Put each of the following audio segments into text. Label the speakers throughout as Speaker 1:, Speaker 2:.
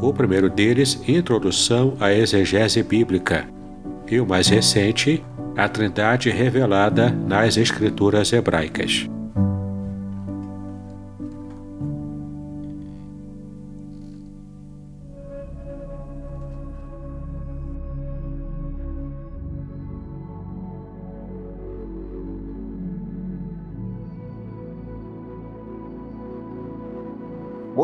Speaker 1: o primeiro deles, Introdução à Exegese Bíblica, e o mais recente, A Trindade Revelada nas Escrituras Hebraicas.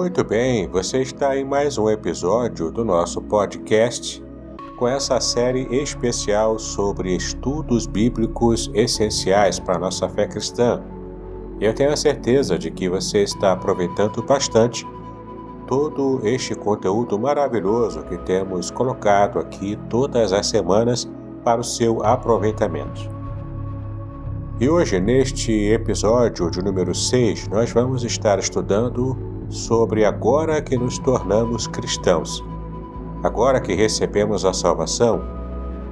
Speaker 1: Muito bem, você está em mais um episódio do nosso podcast com essa série especial sobre estudos bíblicos essenciais para a nossa fé cristã. Eu tenho a certeza de que você está aproveitando bastante todo este conteúdo maravilhoso que temos colocado aqui todas as semanas para o seu aproveitamento. E hoje, neste episódio de número 6, nós vamos estar estudando sobre agora que nos tornamos cristãos. Agora que recebemos a salvação,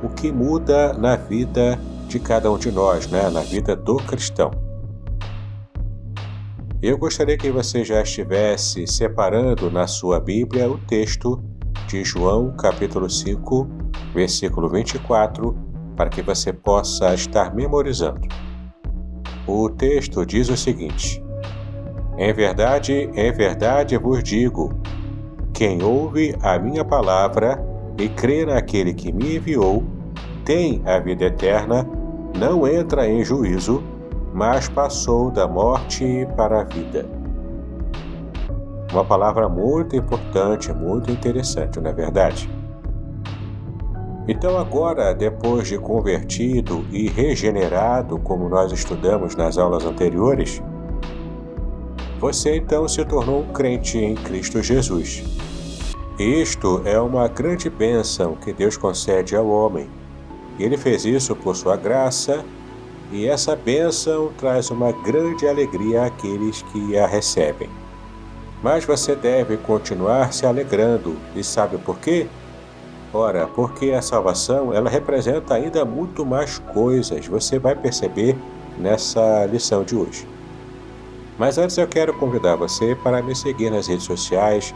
Speaker 1: o que muda na vida de cada um de nós, né? na vida do cristão. Eu gostaria que você já estivesse separando na sua Bíblia o texto de João, capítulo 5, versículo 24, para que você possa estar memorizando. O texto diz o seguinte: em verdade, em verdade vos digo: quem ouve a minha palavra e crê naquele que me enviou, tem a vida eterna, não entra em juízo, mas passou da morte para a vida. Uma palavra muito importante, muito interessante, não é verdade? Então, agora, depois de convertido e regenerado, como nós estudamos nas aulas anteriores, você então se tornou um crente em Cristo Jesus. Isto é uma grande bênção que Deus concede ao homem. Ele fez isso por sua graça, e essa bênção traz uma grande alegria àqueles que a recebem. Mas você deve continuar se alegrando, e sabe por quê? Ora, porque a salvação ela representa ainda muito mais coisas, você vai perceber nessa lição de hoje. Mas antes eu quero convidar você para me seguir nas redes sociais,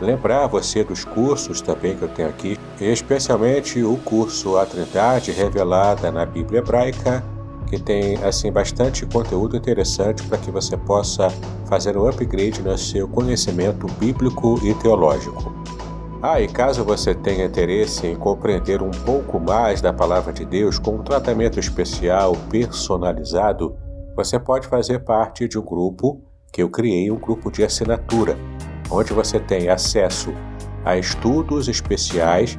Speaker 1: lembrar você dos cursos também que eu tenho aqui, especialmente o curso A Trindade Revelada na Bíblia Hebraica, que tem assim bastante conteúdo interessante para que você possa fazer um upgrade no seu conhecimento bíblico e teológico. Ah, e caso você tenha interesse em compreender um pouco mais da palavra de Deus com um tratamento especial, personalizado, você pode fazer parte de um grupo que eu criei, um grupo de assinatura, onde você tem acesso a estudos especiais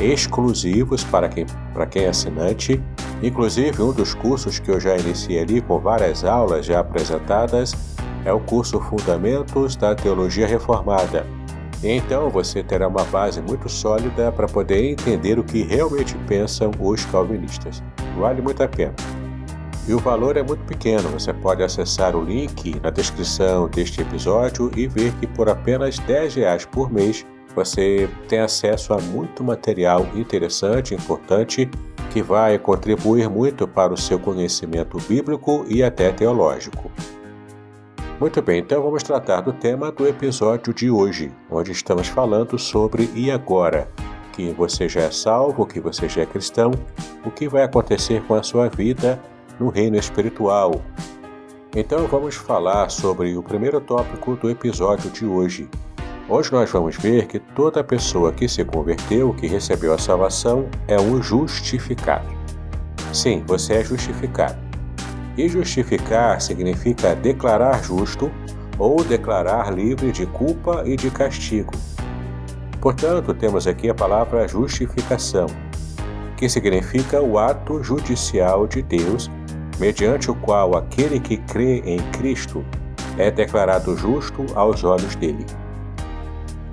Speaker 1: exclusivos para quem, para quem é assinante. Inclusive, um dos cursos que eu já iniciei ali, com várias aulas já apresentadas, é o curso Fundamentos da Teologia Reformada. E então você terá uma base muito sólida para poder entender o que realmente pensam os calvinistas. Vale muito a pena e o valor é muito pequeno. Você pode acessar o link na descrição deste episódio e ver que por apenas 10 reais por mês você tem acesso a muito material interessante, importante, que vai contribuir muito para o seu conhecimento bíblico e até teológico. Muito bem, então vamos tratar do tema do episódio de hoje, onde estamos falando sobre e agora, que você já é salvo, que você já é cristão, o que vai acontecer com a sua vida no reino espiritual. Então vamos falar sobre o primeiro tópico do episódio de hoje. Hoje nós vamos ver que toda pessoa que se converteu, que recebeu a salvação, é um justificado. Sim, você é justificado. E justificar significa declarar justo ou declarar livre de culpa e de castigo. Portanto, temos aqui a palavra justificação, que significa o ato judicial de Deus, mediante o qual aquele que crê em Cristo é declarado justo aos olhos dele.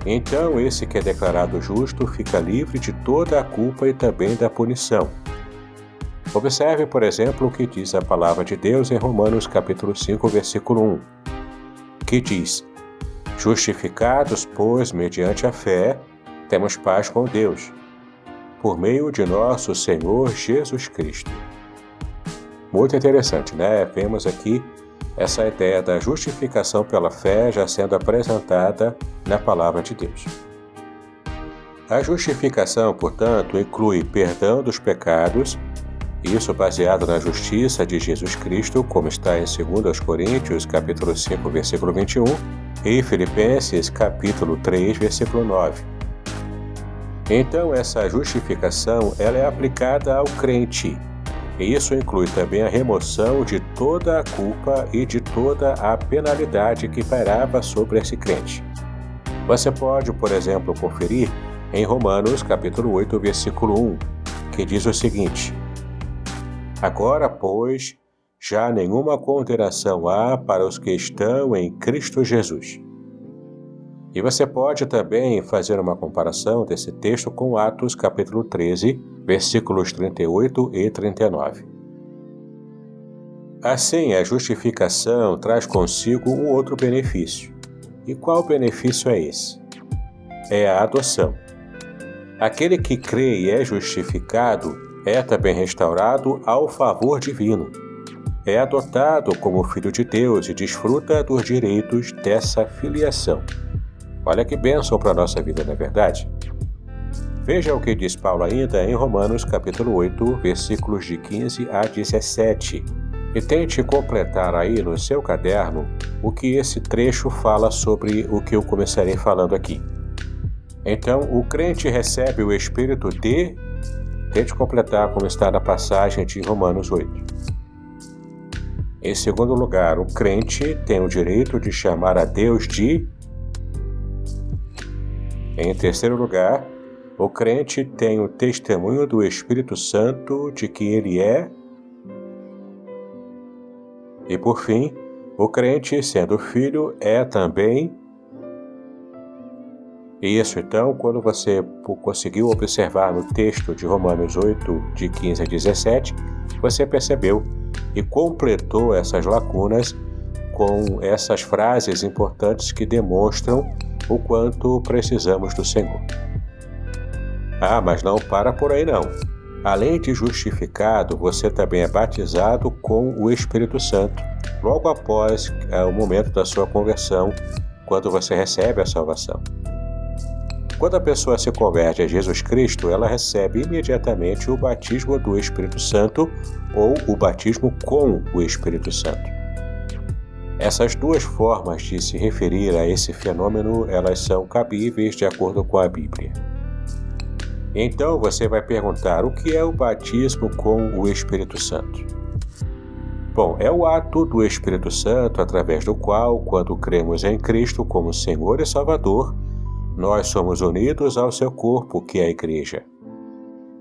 Speaker 1: Então, esse que é declarado justo fica livre de toda a culpa e também da punição. Observe, por exemplo, o que diz a palavra de Deus em Romanos capítulo 5, versículo 1, que diz: Justificados, pois, mediante a fé, temos paz com Deus, por meio de nosso Senhor Jesus Cristo. Muito interessante, né? Vemos aqui essa ideia da justificação pela fé já sendo apresentada na palavra de Deus. A justificação, portanto, inclui perdão dos pecados, isso baseado na justiça de Jesus Cristo, como está em 2 Coríntios, capítulo 5, versículo 21, e Filipenses, capítulo 3, versículo 9. Então, essa justificação ela é aplicada ao crente, e isso inclui também a remoção de toda a culpa e de toda a penalidade que pairava sobre esse crente. Você pode, por exemplo, conferir em Romanos capítulo 8, versículo 1, que diz o seguinte: Agora, pois, já nenhuma condenação há para os que estão em Cristo Jesus. E você pode também fazer uma comparação desse texto com Atos capítulo 13, versículos 38 e 39. Assim, a justificação traz consigo um outro benefício. E qual benefício é esse? É a adoção. Aquele que crê e é justificado é também restaurado ao favor divino. É adotado como filho de Deus e desfruta dos direitos dessa filiação. Olha que bênção para a nossa vida, não é verdade? Veja o que diz Paulo ainda em Romanos capítulo 8, versículos de 15 a 17. E tente completar aí no seu caderno o que esse trecho fala sobre o que eu começarei falando aqui. Então, o crente recebe o espírito de. Tente completar como está na passagem de Romanos 8. Em segundo lugar, o crente tem o direito de chamar a Deus de. Em terceiro lugar, o crente tem o testemunho do Espírito Santo de que ele é. E por fim, o crente, sendo filho, é também. E isso então, quando você conseguiu observar no texto de Romanos 8, de 15 a 17, você percebeu e completou essas lacunas com essas frases importantes que demonstram o quanto precisamos do Senhor. Ah, mas não para por aí não. Além de justificado, você também é batizado com o Espírito Santo, logo após é, o momento da sua conversão, quando você recebe a salvação. Quando a pessoa se converte a Jesus Cristo, ela recebe imediatamente o batismo do Espírito Santo ou o batismo com o Espírito Santo. Essas duas formas de se referir a esse fenômeno, elas são cabíveis de acordo com a Bíblia. Então você vai perguntar o que é o batismo com o Espírito Santo. Bom, é o ato do Espírito Santo através do qual, quando cremos em Cristo como Senhor e Salvador, nós somos unidos ao seu corpo, que é a Igreja.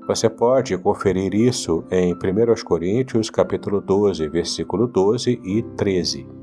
Speaker 1: Você pode conferir isso em 1 Coríntios capítulo 12, versículo 12 e 13.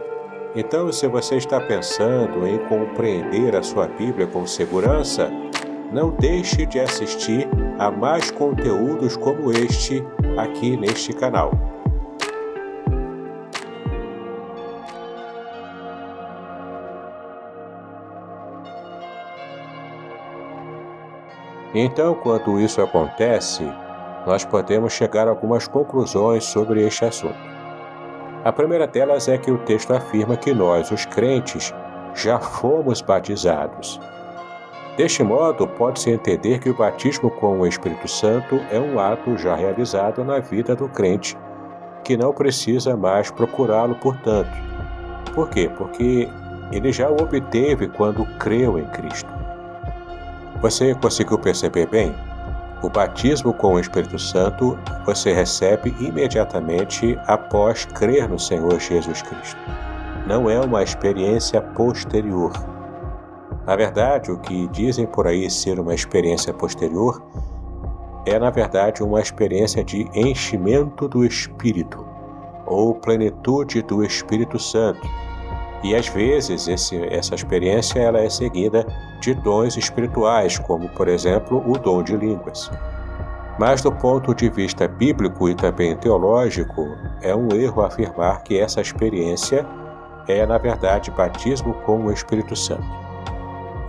Speaker 1: Então, se você está pensando em compreender a sua Bíblia com segurança, não deixe de assistir a mais conteúdos como este aqui neste canal. Então, quando isso acontece, nós podemos chegar a algumas conclusões sobre este assunto. A primeira delas é que o texto afirma que nós, os crentes, já fomos batizados. Deste modo, pode-se entender que o batismo com o Espírito Santo é um ato já realizado na vida do crente, que não precisa mais procurá-lo, portanto. Por quê? Porque ele já o obteve quando creu em Cristo. Você conseguiu perceber bem? O batismo com o Espírito Santo você recebe imediatamente após crer no Senhor Jesus Cristo. Não é uma experiência posterior. Na verdade, o que dizem por aí ser uma experiência posterior é, na verdade, uma experiência de enchimento do Espírito ou plenitude do Espírito Santo. E às vezes esse, essa experiência ela é seguida de dons espirituais, como por exemplo o dom de línguas. Mas do ponto de vista bíblico e também teológico, é um erro afirmar que essa experiência é, na verdade, batismo com o Espírito Santo.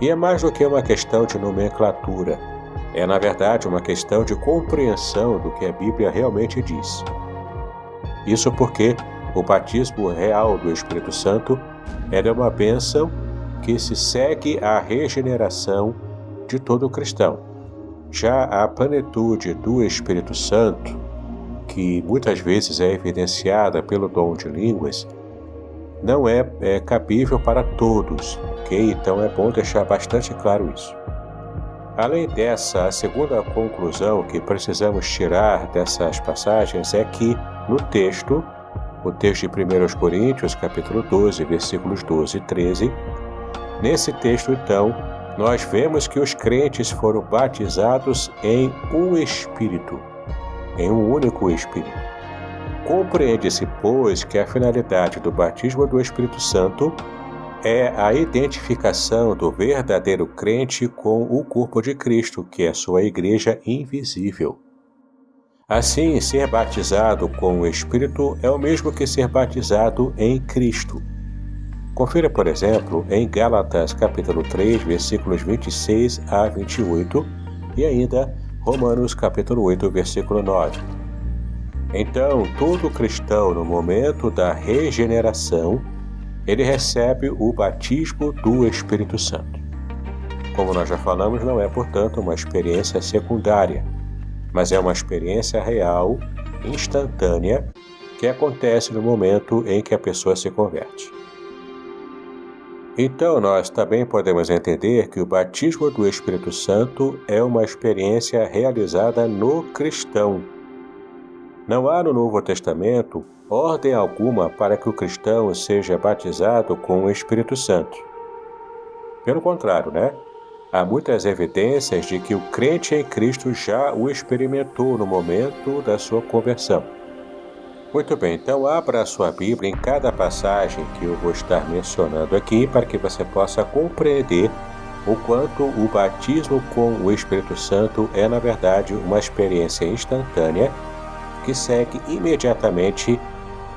Speaker 1: E é mais do que uma questão de nomenclatura, é, na verdade, uma questão de compreensão do que a Bíblia realmente diz. Isso porque o batismo real do Espírito Santo é uma bênção que se segue à regeneração de todo cristão. Já a plenitude do Espírito Santo, que muitas vezes é evidenciada pelo dom de línguas, não é, é cabível para todos, ok? Então é bom deixar bastante claro isso. Além dessa, a segunda conclusão que precisamos tirar dessas passagens é que, no texto, o texto de 1 Coríntios, capítulo 12, versículos 12 e 13, Nesse texto, então, nós vemos que os crentes foram batizados em um Espírito, em um único Espírito. Compreende-se, pois, que a finalidade do batismo do Espírito Santo é a identificação do verdadeiro crente com o corpo de Cristo, que é sua igreja invisível. Assim, ser batizado com o Espírito é o mesmo que ser batizado em Cristo. Confira, por exemplo, em Gálatas capítulo 3, versículos 26 a 28 e ainda Romanos capítulo 8, versículo 9. Então, todo cristão no momento da regeneração, ele recebe o batismo do Espírito Santo. Como nós já falamos, não é, portanto, uma experiência secundária, mas é uma experiência real, instantânea, que acontece no momento em que a pessoa se converte. Então, nós também podemos entender que o batismo do Espírito Santo é uma experiência realizada no cristão. Não há no Novo Testamento ordem alguma para que o cristão seja batizado com o Espírito Santo. Pelo contrário, né? Há muitas evidências de que o crente em Cristo já o experimentou no momento da sua conversão. Muito bem, então abra a sua Bíblia em cada passagem que eu vou estar mencionando aqui para que você possa compreender o quanto o batismo com o Espírito Santo é, na verdade, uma experiência instantânea que segue imediatamente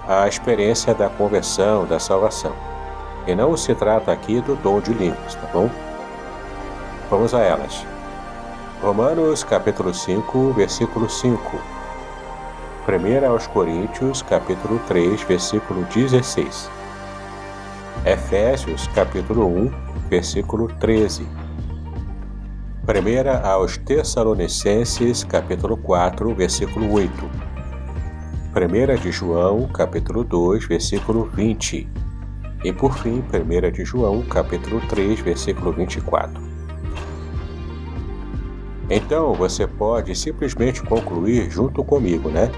Speaker 1: a experiência da conversão, da salvação. E não se trata aqui do dom de línguas, tá bom? Vamos a elas. Romanos capítulo 5, versículo 5. 1 aos Coríntios, capítulo 3, versículo 16. Efésios, capítulo 1, versículo 13. 1 aos Tessalonicenses, capítulo 4, versículo 8. 1 de João, capítulo 2, versículo 20. E por fim, 1 de João, capítulo 3, versículo 24. Então você pode simplesmente concluir junto comigo, né?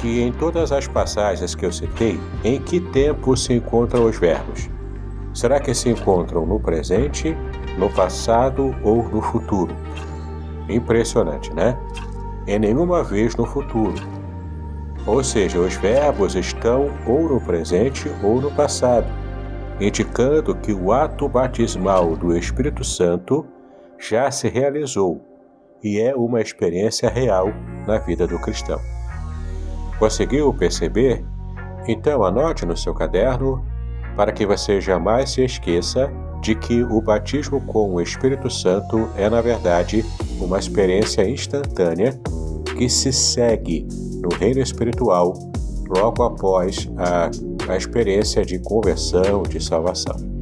Speaker 1: Que em todas as passagens que eu citei, em que tempo se encontram os verbos? Será que se encontram no presente, no passado ou no futuro? Impressionante, né? Em nenhuma vez no futuro. Ou seja, os verbos estão ou no presente ou no passado, indicando que o ato batismal do Espírito Santo já se realizou e é uma experiência real na vida do cristão. Conseguiu perceber? Então anote no seu caderno para que você jamais se esqueça de que o batismo com o Espírito Santo é, na verdade, uma experiência instantânea que se segue no reino espiritual logo após a, a experiência de conversão, de salvação.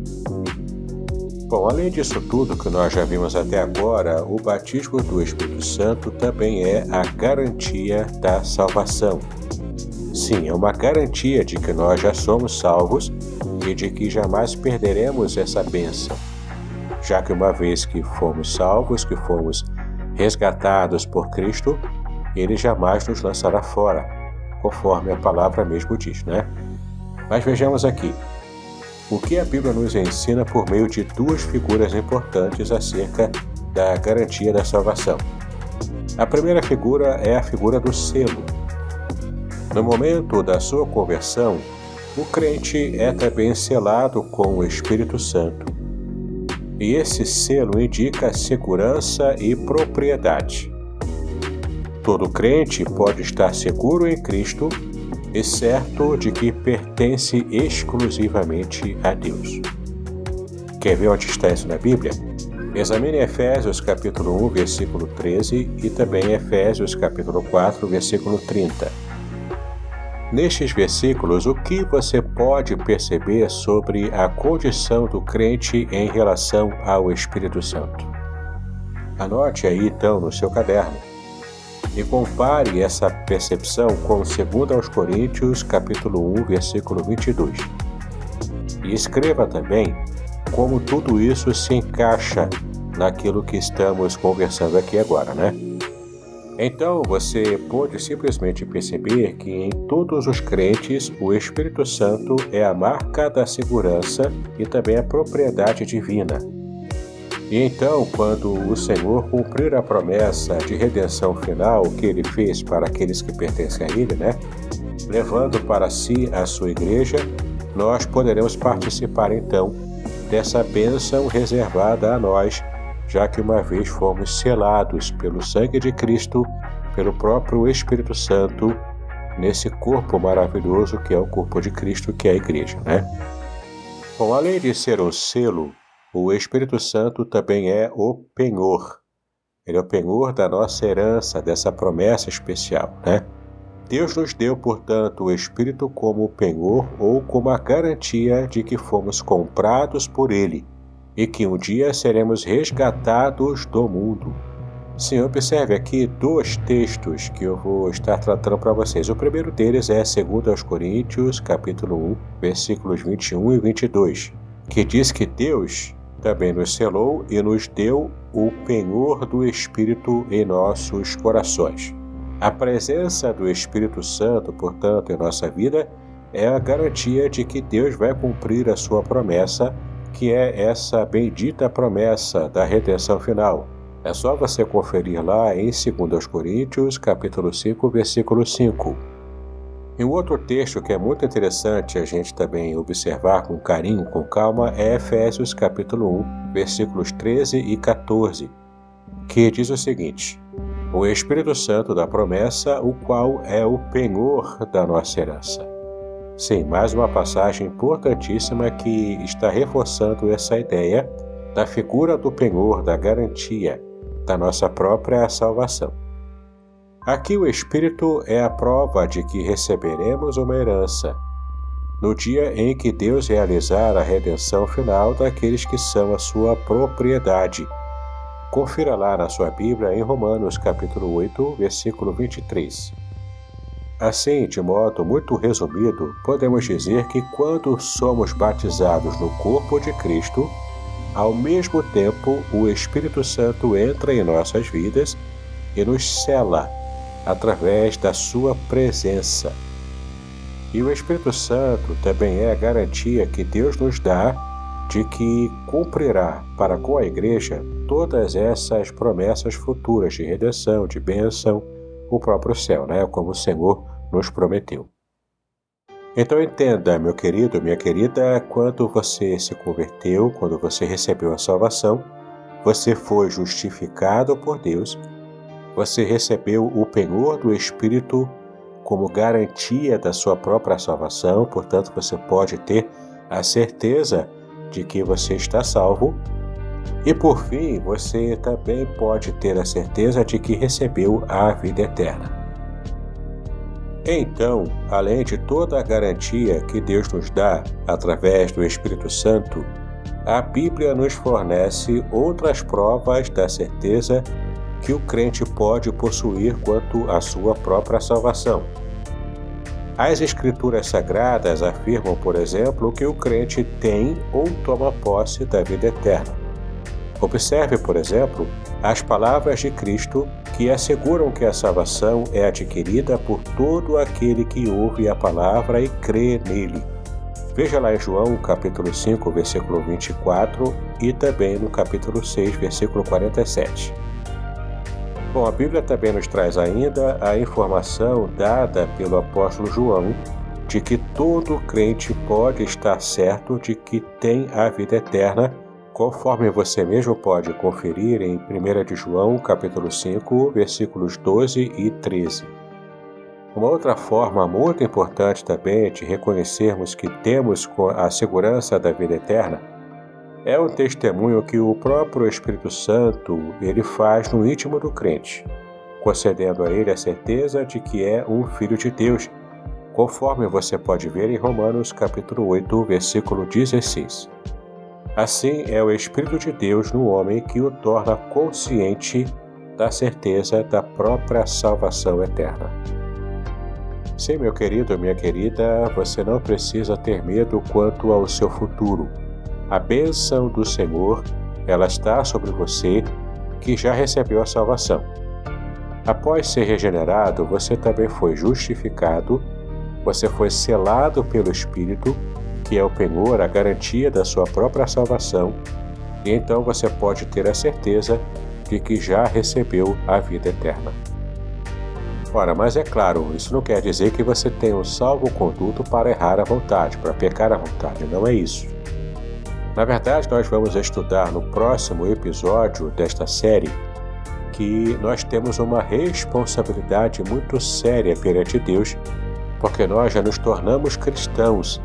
Speaker 1: Bom, além disso tudo que nós já vimos até agora, o batismo do Espírito Santo também é a garantia da salvação. Sim, é uma garantia de que nós já somos salvos e de que jamais perderemos essa bênção, já que uma vez que fomos salvos, que fomos resgatados por Cristo, ele jamais nos lançará fora, conforme a palavra mesmo diz, né? Mas vejamos aqui. O que a Bíblia nos ensina por meio de duas figuras importantes acerca da garantia da salvação. A primeira figura é a figura do selo. No momento da sua conversão, o crente é também selado com o Espírito Santo. E esse selo indica segurança e propriedade. Todo crente pode estar seguro em Cristo e certo de que pertence exclusivamente a Deus. Quer ver onde está isso na Bíblia? Examine Efésios capítulo 1, versículo 13 e também Efésios capítulo 4, versículo 30. Nestes versículos, o que você pode perceber sobre a condição do crente em relação ao Espírito Santo? Anote aí então no seu caderno e compare essa percepção com 2 aos Coríntios, capítulo 1, versículo 22. E escreva também como tudo isso se encaixa naquilo que estamos conversando aqui agora, né? Então você pode simplesmente perceber que em todos os crentes o Espírito Santo é a marca da segurança e também a propriedade divina. E então, quando o Senhor cumprir a promessa de redenção final que ele fez para aqueles que pertencem a ele, né? Levando para si a sua igreja, nós poderemos participar então dessa bênção reservada a nós, já que uma vez fomos selados pelo sangue de Cristo, pelo próprio Espírito Santo, nesse corpo maravilhoso que é o corpo de Cristo, que é a igreja, né? Bom, além de ser um selo o Espírito Santo também é o penhor. Ele é o penhor da nossa herança, dessa promessa especial, né? Deus nos deu, portanto, o Espírito como penhor ou como a garantia de que fomos comprados por Ele e que um dia seremos resgatados do mundo. Sim, observe aqui dois textos que eu vou estar tratando para vocês. O primeiro deles é 2 Coríntios, capítulo 1, versículos 21 e 22, que diz que Deus também nos selou e nos deu o penhor do Espírito em nossos corações. A presença do Espírito Santo, portanto, em nossa vida é a garantia de que Deus vai cumprir a sua promessa, que é essa bendita promessa da redenção final. É só você conferir lá em 2 Coríntios, capítulo 5, versículo 5. E um outro texto que é muito interessante a gente também observar com carinho, com calma, é Efésios capítulo 1, versículos 13 e 14, que diz o seguinte: O Espírito Santo da promessa, o qual é o penhor da nossa herança. Sim, mais uma passagem importantíssima que está reforçando essa ideia da figura do penhor, da garantia da nossa própria salvação. Aqui o Espírito é a prova de que receberemos uma herança, no dia em que Deus realizar a redenção final daqueles que são a sua propriedade. Confira lá na sua Bíblia em Romanos capítulo 8, versículo 23. Assim, de modo muito resumido, podemos dizer que quando somos batizados no corpo de Cristo, ao mesmo tempo o Espírito Santo entra em nossas vidas e nos cela através da sua presença. E o Espírito Santo também é a garantia que Deus nos dá de que cumprirá para com a igreja todas essas promessas futuras de redenção, de bênção, o próprio céu, né? como o Senhor nos prometeu. Então entenda, meu querido, minha querida, quando você se converteu, quando você recebeu a salvação, você foi justificado por Deus você recebeu o penhor do Espírito como garantia da sua própria salvação, portanto, você pode ter a certeza de que você está salvo. E por fim, você também pode ter a certeza de que recebeu a vida eterna. Então, além de toda a garantia que Deus nos dá através do Espírito Santo, a Bíblia nos fornece outras provas da certeza que o crente pode possuir quanto à sua própria salvação. As Escrituras Sagradas afirmam, por exemplo, que o crente tem ou toma posse da vida eterna. Observe, por exemplo, as palavras de Cristo que asseguram que a salvação é adquirida por todo aquele que ouve a palavra e crê nele. Veja lá em João, capítulo 5, versículo 24 e também no capítulo 6, versículo 47. Bom, a Bíblia também nos traz ainda a informação dada pelo apóstolo João de que todo crente pode estar certo de que tem a vida eterna, conforme você mesmo pode conferir em 1 de João, capítulo 5, versículos 12 e 13. Uma outra forma muito importante também de reconhecermos que temos a segurança da vida eterna é o testemunho que o próprio Espírito Santo ele faz no íntimo do crente, concedendo a ele a certeza de que é um filho de Deus, conforme você pode ver em Romanos capítulo 8, versículo 16. Assim é o Espírito de Deus no homem que o torna consciente da certeza da própria salvação eterna. Sim, meu querido, minha querida, você não precisa ter medo quanto ao seu futuro a bênção do Senhor, ela está sobre você que já recebeu a salvação. Após ser regenerado, você também foi justificado, você foi selado pelo Espírito, que é o penhor, a garantia da sua própria salvação, e então você pode ter a certeza de que já recebeu a vida eterna. Ora, mas é claro, isso não quer dizer que você tem um salvo-conduto para errar à vontade, para pecar à vontade, não é isso. Na verdade, nós vamos estudar no próximo episódio desta série que nós temos uma responsabilidade muito séria perante Deus, porque nós já nos tornamos cristãos.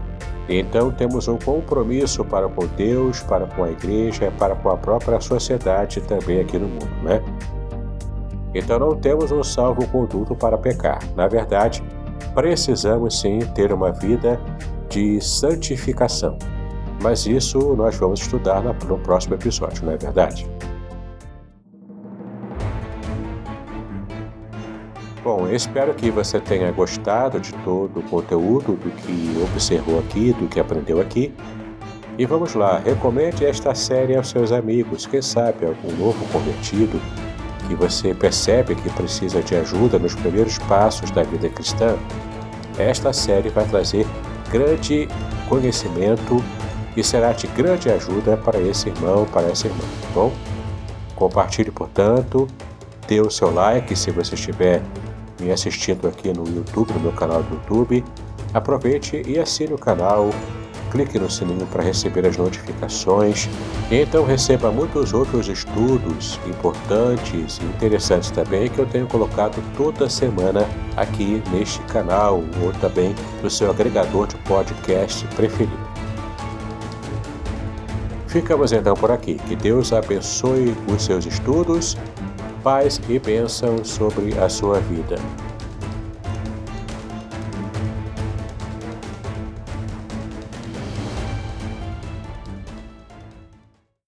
Speaker 1: Então temos um compromisso para com Deus, para com a igreja, para com a própria sociedade também aqui no mundo, né? Então não temos um salvo-conduto para pecar. Na verdade, precisamos sim ter uma vida de santificação. Mas isso nós vamos estudar no próximo episódio, não é verdade? Bom, eu espero que você tenha gostado de todo o conteúdo, do que observou aqui, do que aprendeu aqui. E vamos lá, recomende esta série aos seus amigos, quem sabe algum novo convertido que você percebe que precisa de ajuda nos primeiros passos da vida cristã. Esta série vai trazer grande conhecimento e será de grande ajuda para esse irmão, para essa irmã, tá bom? Compartilhe, portanto, dê o seu like se você estiver me assistindo aqui no YouTube, no meu canal do YouTube. Aproveite e assine o canal, clique no sininho para receber as notificações e então receba muitos outros estudos importantes e interessantes também que eu tenho colocado toda semana aqui neste canal ou também no seu agregador de podcast preferido. Ficamos então por aqui. Que Deus abençoe os seus estudos, paz e bênção sobre a sua vida.